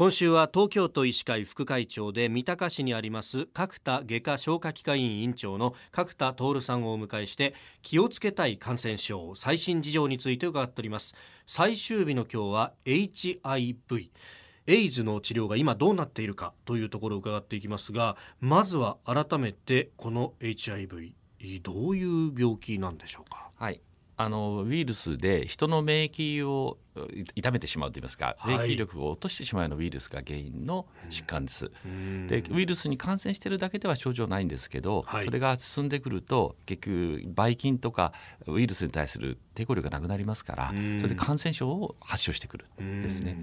今週は東京都医師会副会長で三鷹市にあります角田外科消化器科医院院長の角田徹さんをお迎えして気をつけたい感染症最新事情について伺っております。最終日の今日は HIV エイズの治療が今どうなっているかというところを伺っていきますがまずは改めてこの HIV どういう病気なんでしょうか？はい。あのウイルスで人の免疫を痛めてしまうといいますか、はい、免疫力を落としてしまうようなウイルスが原因の疾患です。でウイルスに感染しているだけでは症状ないんですけど、はい、それが進んでくると結局ばい菌とかウイルスに対する抵抗力がなくなりますからそれで感染症を発症してくるんですね。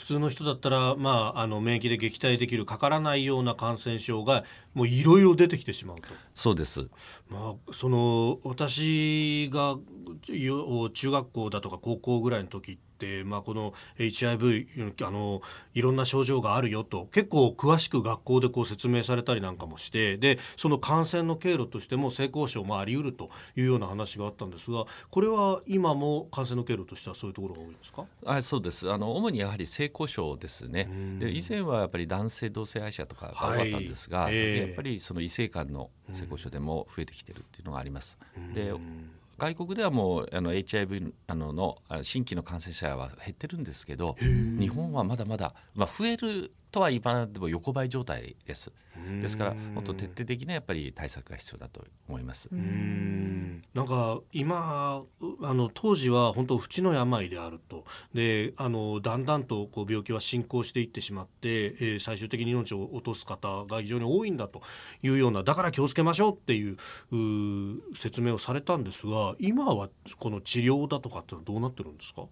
普通の人だったら、まあ、あの免疫で撃退できるかからないような感染症がもういろいろ出てきてしまうと。そうです、まあ、その私が中学校だとか高校ぐらいの時って、まあ、この HIV あのいろんな症状があるよと結構詳しく学校でこう説明されたりなんかもしてでその感染の経路としても性交渉もあり得るというような話があったんですがこれは今も感染の経路としてはそういうところが多いんですか？あそうです。あの主にやはり性交渉ですね。で以前はやっぱり男性同性愛者とかが多かったんですが、はいえ。ー、やっぱりその異性間の性交渉でも増えてきてるっていうのがあります。で外国ではもうあの HIV あのの新規の感染者は減ってるんですけど日本はまだまだ、まあ、増えるとは今でも横ばい状態です。ですからもっと徹底的なやっぱり対策が必要だと思います。なんか今あの当時は本当不治の病であると。であのだんだんとこう病気は進行していってしまって、えー、最終的に命を落とす方が非常に多いんだと。いうようなだから気をつけましょうっていう説明をされたんですが今はこの治療だとかってどうなってるんですか？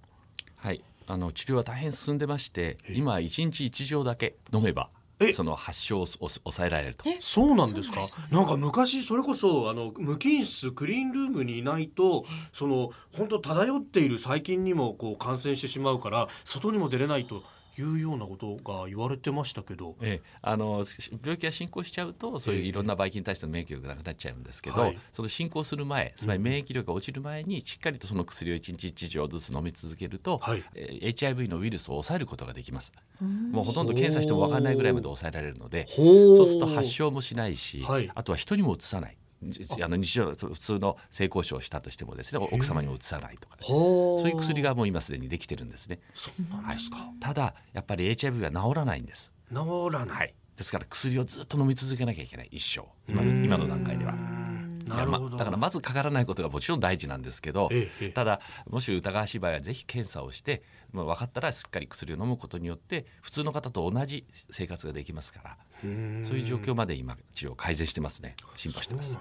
はいあの治療は大変進んでまして今1日1錠だけ飲めばその発症を抑えられると。そうなんですか？なんか昔それこそあの無菌室クリーンルームにいないとその本当漂っている細菌にもこう感染してしまうから外にも出れないというようなことが言われてましたけど、ええ、あの病気が進行しちゃうとそういういろんなばい菌に対しての免疫力がなくなっちゃうんですけど、はい、その進行する前つまり免疫力が落ちる前にしっかりとその薬を1日1錠ずつ飲み続けると、はい、え HIV のウイルスを抑えることができます。もうほとんど検査しても分からないぐらいまで抑えられるのでそうすると発症もしないし、はい、あとは人にもうつさない。あの日常普通の性交渉をしたとしてもですね奥様にうつさないとか、ね、そういう薬がもう今すでにできてるんですね。そうなんですか、はい、ただやっぱり HIV が治らないんです。治らない、ですから薬をずっと飲み続けなきゃいけない。一生。今の今の段階では。だからだからまずかからないことがもちろん大事なんですけど、ええ、ただもし疑わしい場合はぜひ検査をして、まあ、分かったらしっかり薬を飲むことによって普通の方と同じ生活ができますからそういう状況まで今治療改善してますね。進歩してます。ね。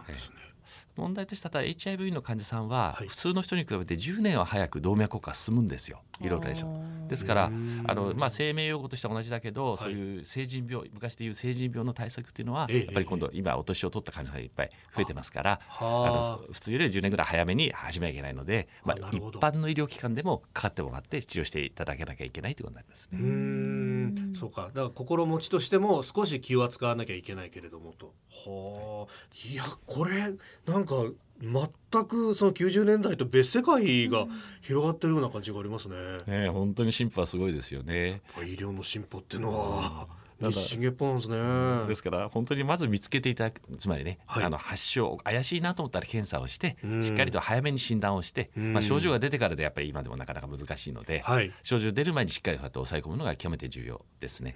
問題としてただ HIV の患者さんは普通の人に比べて10年は早く動脈硬化進むんですよ。いろいろでしょですからあの、まあ、生命用語としては同じだけど、そういう成人病昔でいう成人病の対策っていうのは、やっぱり今度今お年を取った患者さんがいっぱい増えてますからあの普通より10年ぐらい早めに始めなきゃいけないので、まあ、一般の医療機関でもかかってもらって治療していただけなきゃいけないということになりますね。うん。そうか。だから心持ちとしても少し気を使わなきゃいけないけれどもと。はあいやこれなんか全くその90年代と別世界が広がってるような感じがありますね。ね本当に進歩はすごいですよね。医療の進歩っていうのは。なんですね。ですから本当にまず見つけていただくつまりね、はい、あの発症怪しいなと思ったら検査をして、しっかりと早めに診断をして、まあ、症状が出てからでやっぱり今でもなかなか難しいので、はい、症状出る前にしっかりとやって抑え込むのが極めて重要ですね。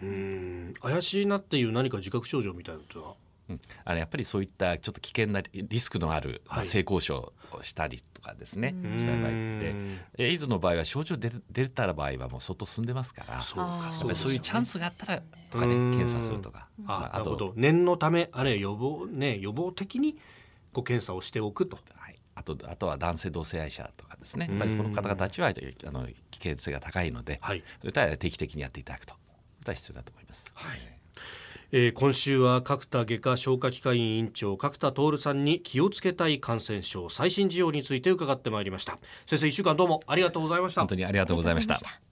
怪しいなっていう何か自覚症状みたいなのは？うん、あのやっぱりそういったちょっと危険なリスクのある、はい、性交渉をしたりとかですねした場合って。エイズの場合は症状出出た場合はもう相当進んでますからそうかそうそういうチャンスがあったらとかね検査するとかあ,、あと念のためあるいは予防,、ね、予防的にご検査をしておくと。はい。あとあとは男性同性愛者とかですねやっぱりこの方々たちはあの危険性が高いので、はい、それら定期的にやっていただくと。いうことは必要だと思います。はいえー、今週は角田外科消化器科医院院長角田徹さんに気をつけたい感染症最新事情について伺ってまいりました。先生一週間どうもありがとうございました。本当にありがとうございました。